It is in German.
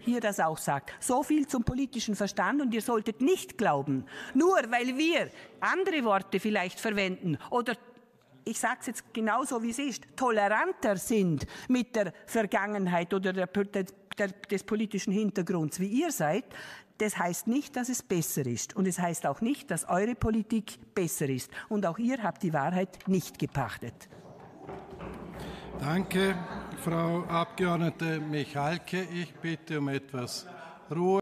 hier das auch sagt. So viel zum politischen Verstand und ihr solltet nicht glauben, nur weil wir andere Worte vielleicht verwenden oder ich sage es jetzt genauso wie es ist, toleranter sind mit der Vergangenheit oder der, der, der, des politischen Hintergrunds, wie ihr seid, das heißt nicht, dass es besser ist. Und es heißt auch nicht, dass eure Politik besser ist. Und auch ihr habt die Wahrheit nicht gepachtet. Danke, Frau Abgeordnete Michalke. Ich bitte um etwas Ruhe.